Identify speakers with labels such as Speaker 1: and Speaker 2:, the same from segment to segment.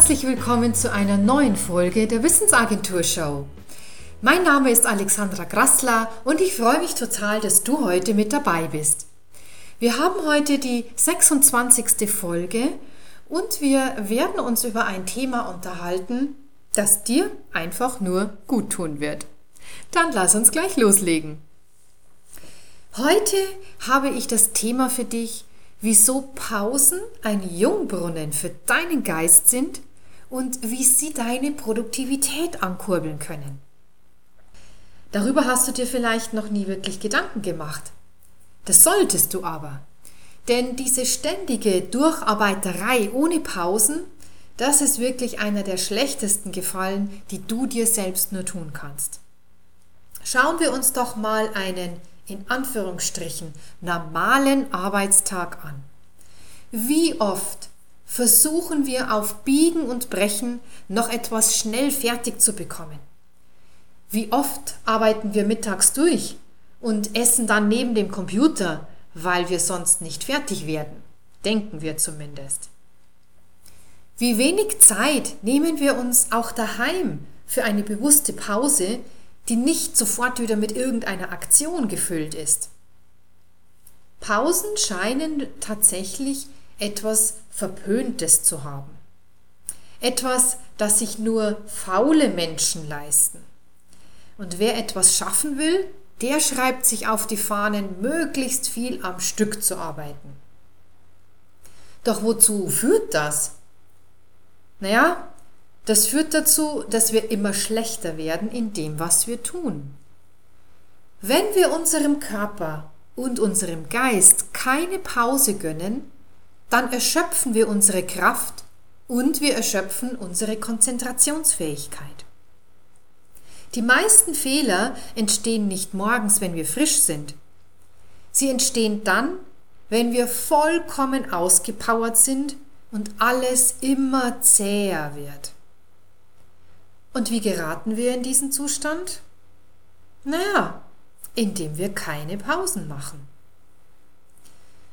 Speaker 1: herzlich willkommen zu einer neuen Folge der Wissensagentur Show. Mein Name ist Alexandra Grassler und ich freue mich total, dass du heute mit dabei bist. Wir haben heute die 26. Folge und wir werden uns über ein Thema unterhalten, das dir einfach nur gut tun wird. Dann lass uns gleich loslegen. Heute habe ich das Thema für dich, wieso Pausen ein Jungbrunnen für deinen Geist sind und wie sie deine Produktivität ankurbeln können. Darüber hast du dir vielleicht noch nie wirklich Gedanken gemacht. Das solltest du aber. Denn diese ständige Durcharbeiterei ohne Pausen, das ist wirklich einer der schlechtesten Gefallen, die du dir selbst nur tun kannst. Schauen wir uns doch mal einen in Anführungsstrichen normalen Arbeitstag an. Wie oft versuchen wir auf Biegen und Brechen noch etwas schnell fertig zu bekommen? Wie oft arbeiten wir mittags durch und essen dann neben dem Computer, weil wir sonst nicht fertig werden? Denken wir zumindest. Wie wenig Zeit nehmen wir uns auch daheim für eine bewusste Pause, die nicht sofort wieder mit irgendeiner Aktion gefüllt ist. Pausen scheinen tatsächlich etwas Verpöntes zu haben. Etwas, das sich nur faule Menschen leisten. Und wer etwas schaffen will, der schreibt sich auf die Fahnen, möglichst viel am Stück zu arbeiten. Doch wozu führt das? Naja, das führt dazu, dass wir immer schlechter werden in dem, was wir tun. Wenn wir unserem Körper und unserem Geist keine Pause gönnen, dann erschöpfen wir unsere Kraft und wir erschöpfen unsere Konzentrationsfähigkeit. Die meisten Fehler entstehen nicht morgens, wenn wir frisch sind. Sie entstehen dann, wenn wir vollkommen ausgepowert sind und alles immer zäher wird. Und wie geraten wir in diesen Zustand? Naja, indem wir keine Pausen machen.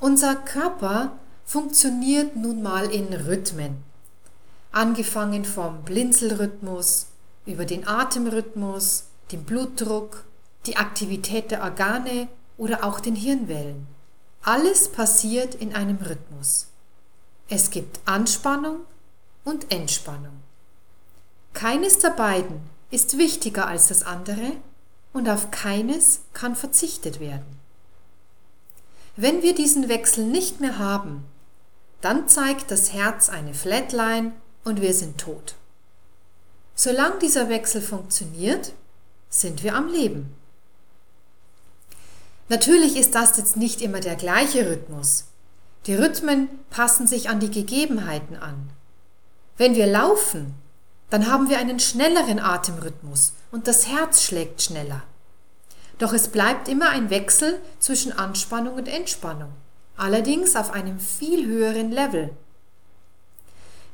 Speaker 1: Unser Körper funktioniert nun mal in Rhythmen. Angefangen vom Blinzelrhythmus, über den Atemrhythmus, den Blutdruck, die Aktivität der Organe oder auch den Hirnwellen. Alles passiert in einem Rhythmus. Es gibt Anspannung und Entspannung. Keines der beiden ist wichtiger als das andere und auf keines kann verzichtet werden. Wenn wir diesen Wechsel nicht mehr haben, dann zeigt das Herz eine Flatline und wir sind tot. Solange dieser Wechsel funktioniert, sind wir am Leben. Natürlich ist das jetzt nicht immer der gleiche Rhythmus. Die Rhythmen passen sich an die Gegebenheiten an. Wenn wir laufen, dann haben wir einen schnelleren Atemrhythmus und das Herz schlägt schneller. Doch es bleibt immer ein Wechsel zwischen Anspannung und Entspannung, allerdings auf einem viel höheren Level.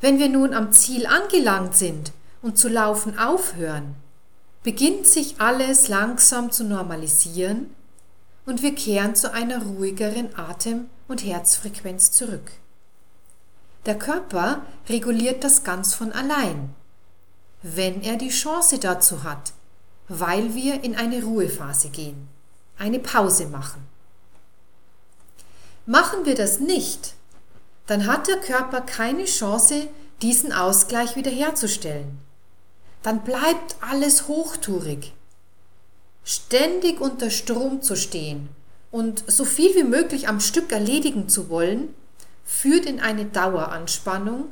Speaker 1: Wenn wir nun am Ziel angelangt sind und zu laufen aufhören, beginnt sich alles langsam zu normalisieren und wir kehren zu einer ruhigeren Atem- und Herzfrequenz zurück. Der Körper reguliert das ganz von allein wenn er die Chance dazu hat, weil wir in eine Ruhephase gehen, eine Pause machen. Machen wir das nicht, dann hat der Körper keine Chance, diesen Ausgleich wiederherzustellen. Dann bleibt alles hochtourig. Ständig unter Strom zu stehen und so viel wie möglich am Stück erledigen zu wollen, führt in eine Daueranspannung,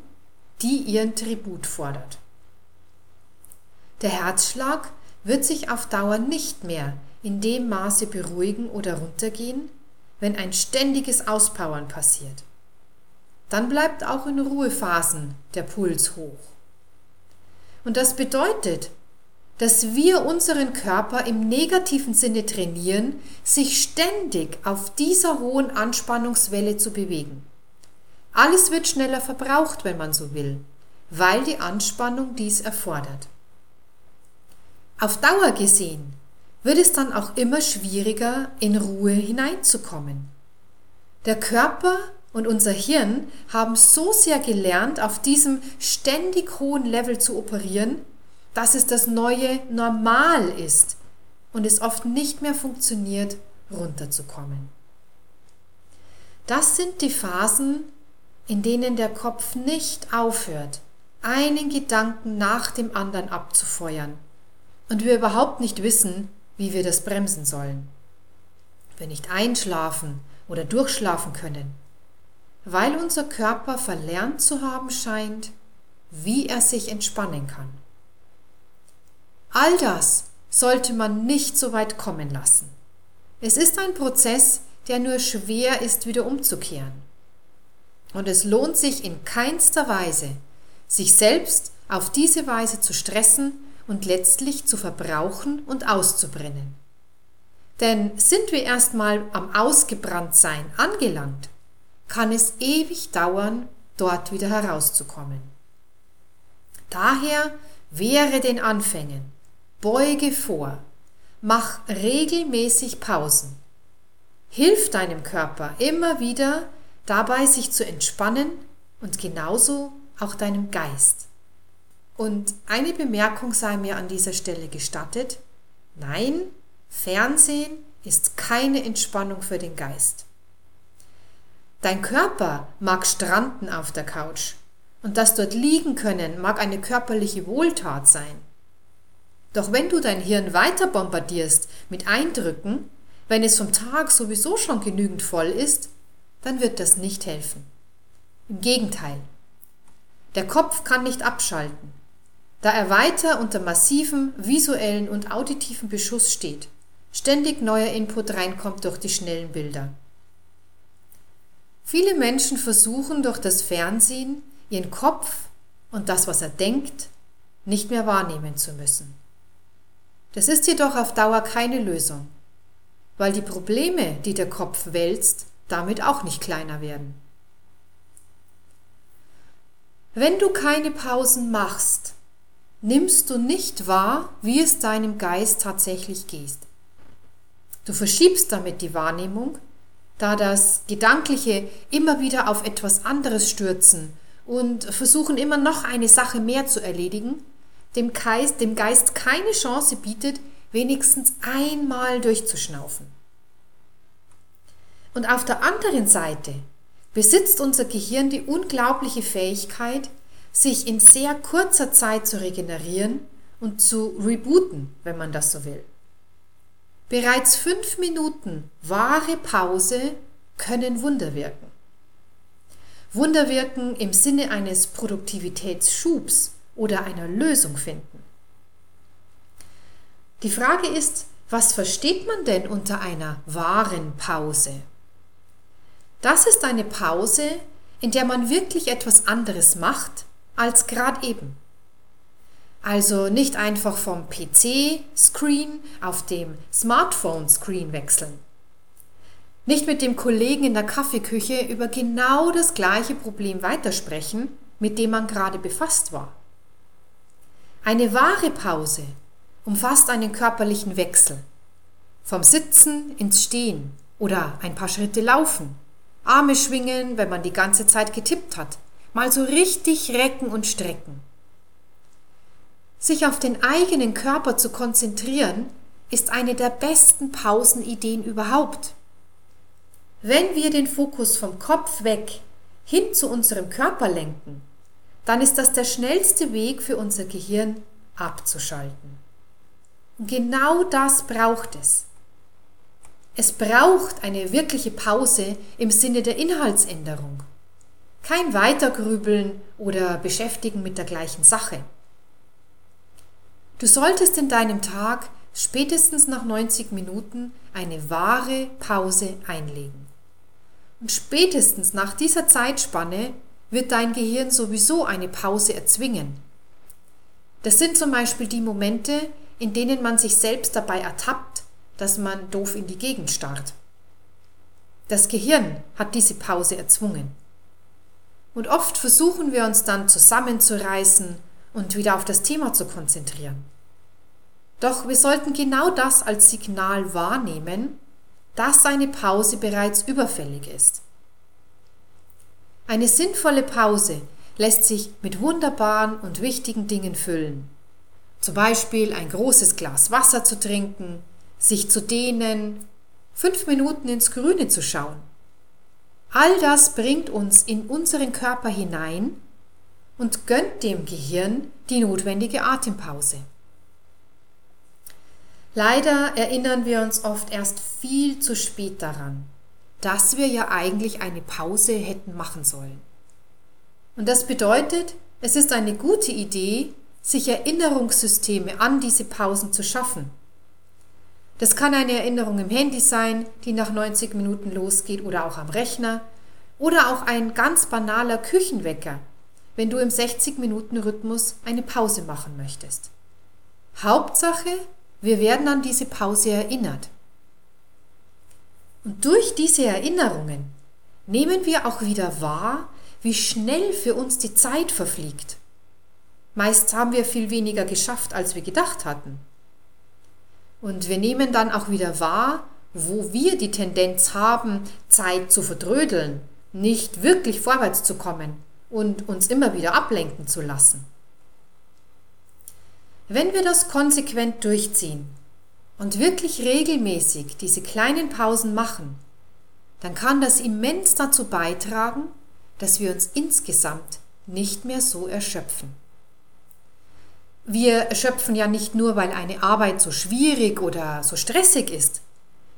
Speaker 1: die ihren Tribut fordert. Der Herzschlag wird sich auf Dauer nicht mehr in dem Maße beruhigen oder runtergehen, wenn ein ständiges Auspowern passiert. Dann bleibt auch in Ruhephasen der Puls hoch. Und das bedeutet, dass wir unseren Körper im negativen Sinne trainieren, sich ständig auf dieser hohen Anspannungswelle zu bewegen. Alles wird schneller verbraucht, wenn man so will, weil die Anspannung dies erfordert. Auf Dauer gesehen wird es dann auch immer schwieriger, in Ruhe hineinzukommen. Der Körper und unser Hirn haben so sehr gelernt, auf diesem ständig hohen Level zu operieren, dass es das neue Normal ist und es oft nicht mehr funktioniert, runterzukommen. Das sind die Phasen, in denen der Kopf nicht aufhört, einen Gedanken nach dem anderen abzufeuern und wir überhaupt nicht wissen, wie wir das bremsen sollen. Wir nicht einschlafen oder durchschlafen können, weil unser Körper verlernt zu haben scheint, wie er sich entspannen kann. All das sollte man nicht so weit kommen lassen. Es ist ein Prozess, der nur schwer ist, wieder umzukehren. Und es lohnt sich in keinster Weise, sich selbst auf diese Weise zu stressen und letztlich zu verbrauchen und auszubrennen. Denn sind wir erstmal am Ausgebranntsein angelangt, kann es ewig dauern, dort wieder herauszukommen. Daher wehre den Anfängen, beuge vor, mach regelmäßig Pausen. Hilf deinem Körper immer wieder dabei, sich zu entspannen und genauso auch deinem Geist. Und eine Bemerkung sei mir an dieser Stelle gestattet. Nein, Fernsehen ist keine Entspannung für den Geist. Dein Körper mag stranden auf der Couch und das dort liegen können mag eine körperliche Wohltat sein. Doch wenn du dein Hirn weiter bombardierst mit Eindrücken, wenn es vom Tag sowieso schon genügend voll ist, dann wird das nicht helfen. Im Gegenteil. Der Kopf kann nicht abschalten, da er weiter unter massivem visuellen und auditiven Beschuss steht. Ständig neuer Input reinkommt durch die schnellen Bilder. Viele Menschen versuchen durch das Fernsehen ihren Kopf und das, was er denkt, nicht mehr wahrnehmen zu müssen. Das ist jedoch auf Dauer keine Lösung, weil die Probleme, die der Kopf wälzt, damit auch nicht kleiner werden. Wenn du keine Pausen machst, nimmst du nicht wahr, wie es deinem Geist tatsächlich geht. Du verschiebst damit die Wahrnehmung da das Gedankliche immer wieder auf etwas anderes stürzen und versuchen immer noch eine Sache mehr zu erledigen, dem Geist, dem Geist keine Chance bietet, wenigstens einmal durchzuschnaufen. Und auf der anderen Seite besitzt unser Gehirn die unglaubliche Fähigkeit, sich in sehr kurzer Zeit zu regenerieren und zu rebooten, wenn man das so will. Bereits fünf Minuten wahre Pause können Wunder wirken. Wunder wirken im Sinne eines Produktivitätsschubs oder einer Lösung finden. Die Frage ist, was versteht man denn unter einer wahren Pause? Das ist eine Pause, in der man wirklich etwas anderes macht als gerade eben. Also nicht einfach vom PC-Screen auf dem Smartphone-Screen wechseln. Nicht mit dem Kollegen in der Kaffeeküche über genau das gleiche Problem weitersprechen, mit dem man gerade befasst war. Eine wahre Pause umfasst einen körperlichen Wechsel. Vom Sitzen ins Stehen oder ein paar Schritte laufen. Arme schwingen, wenn man die ganze Zeit getippt hat. Mal so richtig recken und strecken. Sich auf den eigenen Körper zu konzentrieren, ist eine der besten Pausenideen überhaupt. Wenn wir den Fokus vom Kopf weg hin zu unserem Körper lenken, dann ist das der schnellste Weg für unser Gehirn abzuschalten. Und genau das braucht es. Es braucht eine wirkliche Pause im Sinne der Inhaltsänderung. Kein Weitergrübeln oder Beschäftigen mit der gleichen Sache. Du solltest in deinem Tag spätestens nach 90 Minuten eine wahre Pause einlegen. Und spätestens nach dieser Zeitspanne wird dein Gehirn sowieso eine Pause erzwingen. Das sind zum Beispiel die Momente, in denen man sich selbst dabei ertappt, dass man doof in die Gegend starrt. Das Gehirn hat diese Pause erzwungen. Und oft versuchen wir uns dann zusammenzureißen und wieder auf das Thema zu konzentrieren. Doch wir sollten genau das als Signal wahrnehmen, dass eine Pause bereits überfällig ist. Eine sinnvolle Pause lässt sich mit wunderbaren und wichtigen Dingen füllen. Zum Beispiel ein großes Glas Wasser zu trinken, sich zu dehnen, fünf Minuten ins Grüne zu schauen. All das bringt uns in unseren Körper hinein und gönnt dem Gehirn die notwendige Atempause. Leider erinnern wir uns oft erst viel zu spät daran, dass wir ja eigentlich eine Pause hätten machen sollen. Und das bedeutet, es ist eine gute Idee, sich Erinnerungssysteme an diese Pausen zu schaffen. Das kann eine Erinnerung im Handy sein, die nach 90 Minuten losgeht oder auch am Rechner oder auch ein ganz banaler Küchenwecker, wenn du im 60-Minuten-Rhythmus eine Pause machen möchtest. Hauptsache, wir werden an diese Pause erinnert. Und durch diese Erinnerungen nehmen wir auch wieder wahr, wie schnell für uns die Zeit verfliegt. Meist haben wir viel weniger geschafft, als wir gedacht hatten. Und wir nehmen dann auch wieder wahr, wo wir die Tendenz haben, Zeit zu verdrödeln, nicht wirklich vorwärts zu kommen und uns immer wieder ablenken zu lassen. Wenn wir das konsequent durchziehen und wirklich regelmäßig diese kleinen Pausen machen, dann kann das immens dazu beitragen, dass wir uns insgesamt nicht mehr so erschöpfen. Wir erschöpfen ja nicht nur, weil eine Arbeit so schwierig oder so stressig ist.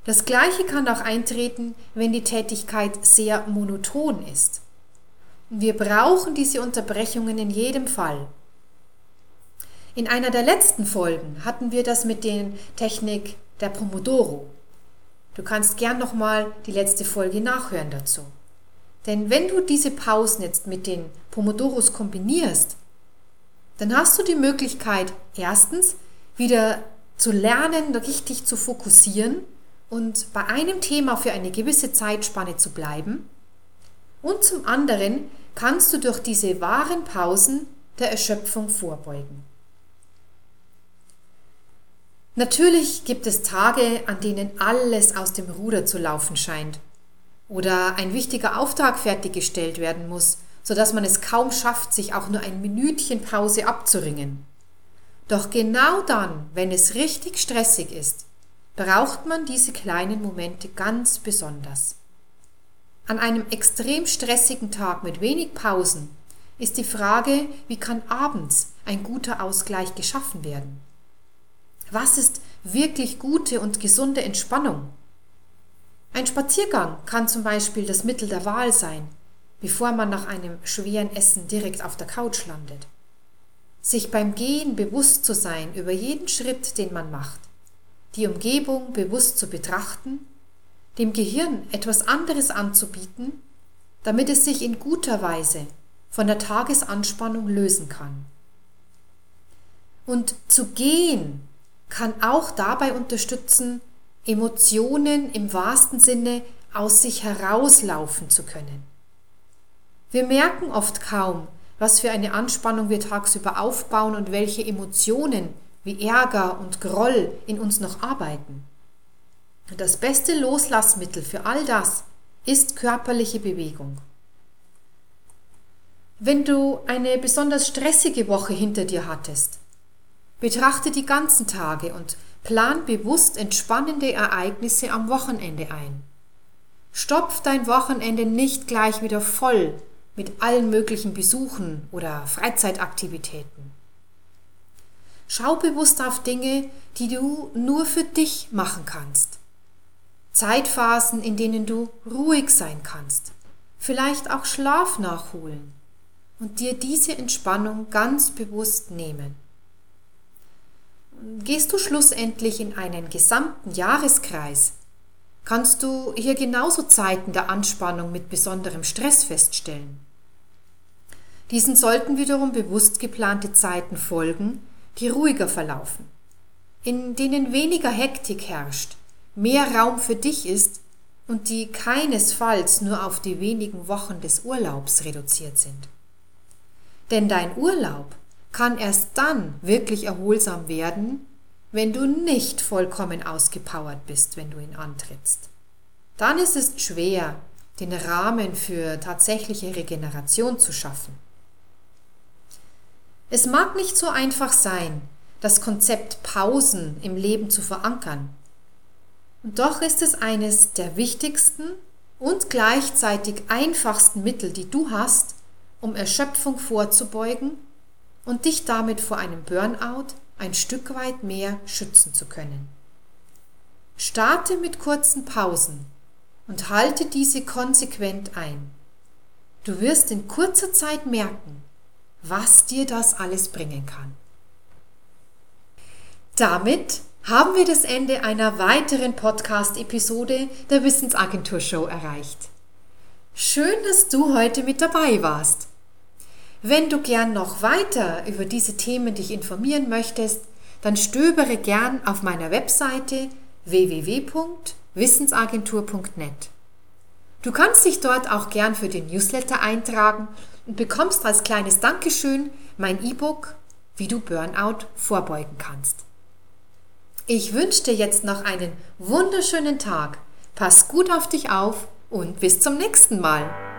Speaker 1: Das Gleiche kann auch eintreten, wenn die Tätigkeit sehr monoton ist. Wir brauchen diese Unterbrechungen in jedem Fall. In einer der letzten Folgen hatten wir das mit der Technik der Pomodoro. Du kannst gern nochmal die letzte Folge nachhören dazu. Denn wenn du diese Pausen jetzt mit den Pomodoros kombinierst, dann hast du die Möglichkeit, erstens wieder zu lernen, richtig zu fokussieren und bei einem Thema für eine gewisse Zeitspanne zu bleiben. Und zum anderen kannst du durch diese wahren Pausen der Erschöpfung vorbeugen. Natürlich gibt es Tage, an denen alles aus dem Ruder zu laufen scheint oder ein wichtiger Auftrag fertiggestellt werden muss, sodass man es kaum schafft, sich auch nur ein Minütchen Pause abzuringen. Doch genau dann, wenn es richtig stressig ist, braucht man diese kleinen Momente ganz besonders. An einem extrem stressigen Tag mit wenig Pausen ist die Frage, wie kann abends ein guter Ausgleich geschaffen werden? Was ist wirklich gute und gesunde Entspannung? Ein Spaziergang kann zum Beispiel das Mittel der Wahl sein, bevor man nach einem schweren Essen direkt auf der Couch landet. Sich beim Gehen bewusst zu sein über jeden Schritt, den man macht, die Umgebung bewusst zu betrachten, dem Gehirn etwas anderes anzubieten, damit es sich in guter Weise von der Tagesanspannung lösen kann. Und zu gehen kann auch dabei unterstützen, Emotionen im wahrsten Sinne aus sich herauslaufen zu können. Wir merken oft kaum, was für eine Anspannung wir tagsüber aufbauen und welche Emotionen wie Ärger und Groll in uns noch arbeiten. Das beste Loslassmittel für all das ist körperliche Bewegung. Wenn du eine besonders stressige Woche hinter dir hattest, Betrachte die ganzen Tage und plan bewusst entspannende Ereignisse am Wochenende ein. Stopf dein Wochenende nicht gleich wieder voll mit allen möglichen Besuchen oder Freizeitaktivitäten. Schau bewusst auf Dinge, die du nur für dich machen kannst. Zeitphasen, in denen du ruhig sein kannst, vielleicht auch Schlaf nachholen und dir diese Entspannung ganz bewusst nehmen. Gehst du schlussendlich in einen gesamten Jahreskreis, kannst du hier genauso Zeiten der Anspannung mit besonderem Stress feststellen. Diesen sollten wiederum bewusst geplante Zeiten folgen, die ruhiger verlaufen, in denen weniger Hektik herrscht, mehr Raum für dich ist und die keinesfalls nur auf die wenigen Wochen des Urlaubs reduziert sind. Denn dein Urlaub kann erst dann wirklich erholsam werden, wenn du nicht vollkommen ausgepowert bist, wenn du ihn antrittst. Dann ist es schwer, den Rahmen für tatsächliche Regeneration zu schaffen. Es mag nicht so einfach sein, das Konzept Pausen im Leben zu verankern. Und doch ist es eines der wichtigsten und gleichzeitig einfachsten Mittel, die du hast, um Erschöpfung vorzubeugen und dich damit vor einem Burnout ein Stück weit mehr schützen zu können. Starte mit kurzen Pausen und halte diese konsequent ein. Du wirst in kurzer Zeit merken, was dir das alles bringen kann. Damit haben wir das Ende einer weiteren Podcast-Episode der Wissensagentur Show erreicht. Schön, dass du heute mit dabei warst. Wenn du gern noch weiter über diese Themen dich informieren möchtest, dann stöbere gern auf meiner Webseite www.wissensagentur.net. Du kannst dich dort auch gern für den Newsletter eintragen und bekommst als kleines Dankeschön mein E-Book, wie du Burnout vorbeugen kannst. Ich wünsche dir jetzt noch einen wunderschönen Tag. Pass gut auf dich auf und bis zum nächsten Mal.